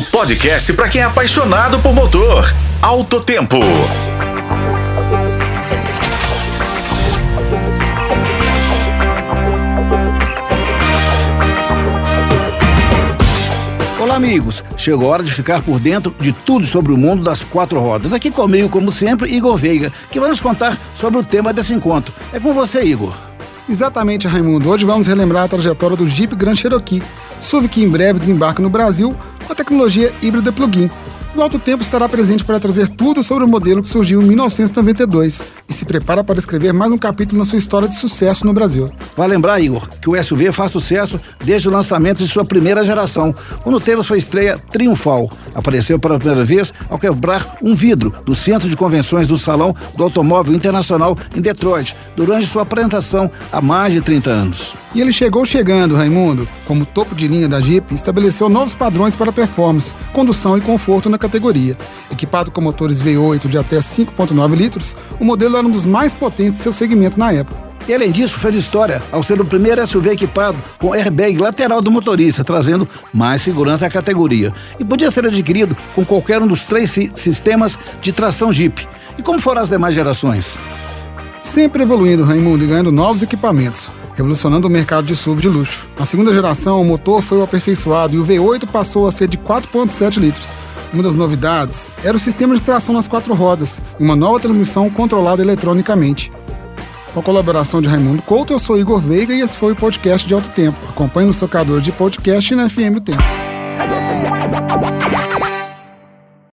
O podcast para quem é apaixonado por motor. Alto Tempo. Olá, amigos. Chegou a hora de ficar por dentro de tudo sobre o mundo das quatro rodas. Aqui comigo, como sempre, Igor Veiga, que vai nos contar sobre o tema desse encontro. É com você, Igor. Exatamente, Raimundo. Hoje vamos relembrar a trajetória do Jeep Grand Cherokee, SUV que em breve desembarca no Brasil a tecnologia híbrida plug-in. O Alto Tempo estará presente para trazer tudo sobre o modelo que surgiu em 1992 e se prepara para escrever mais um capítulo na sua história de sucesso no Brasil. Vai lembrar, Igor, que o SUV faz sucesso desde o lançamento de sua primeira geração, quando teve sua estreia triunfal. Apareceu pela primeira vez ao quebrar um vidro do Centro de Convenções do Salão do Automóvel Internacional em Detroit, durante sua apresentação há mais de 30 anos. E ele chegou chegando, Raimundo. Como topo de linha da Jeep, estabeleceu novos padrões para performance, condução e conforto na categoria. Equipado com motores V8 de até 5,9 litros, o modelo era um dos mais potentes de seu segmento na época. E além disso, fez história ao ser o primeiro SUV equipado com airbag lateral do motorista, trazendo mais segurança à categoria. E podia ser adquirido com qualquer um dos três si sistemas de tração Jeep. E como foram as demais gerações? Sempre evoluindo, Raimundo, e ganhando novos equipamentos revolucionando o mercado de SUV de luxo. Na segunda geração, o motor foi aperfeiçoado e o V8 passou a ser de 4,7 litros. Uma das novidades era o sistema de tração nas quatro rodas e uma nova transmissão controlada eletronicamente. Com a colaboração de Raimundo Couto, eu sou Igor Veiga e esse foi o podcast de Alto Tempo. Acompanhe no tocador de podcast e na FM o Tempo.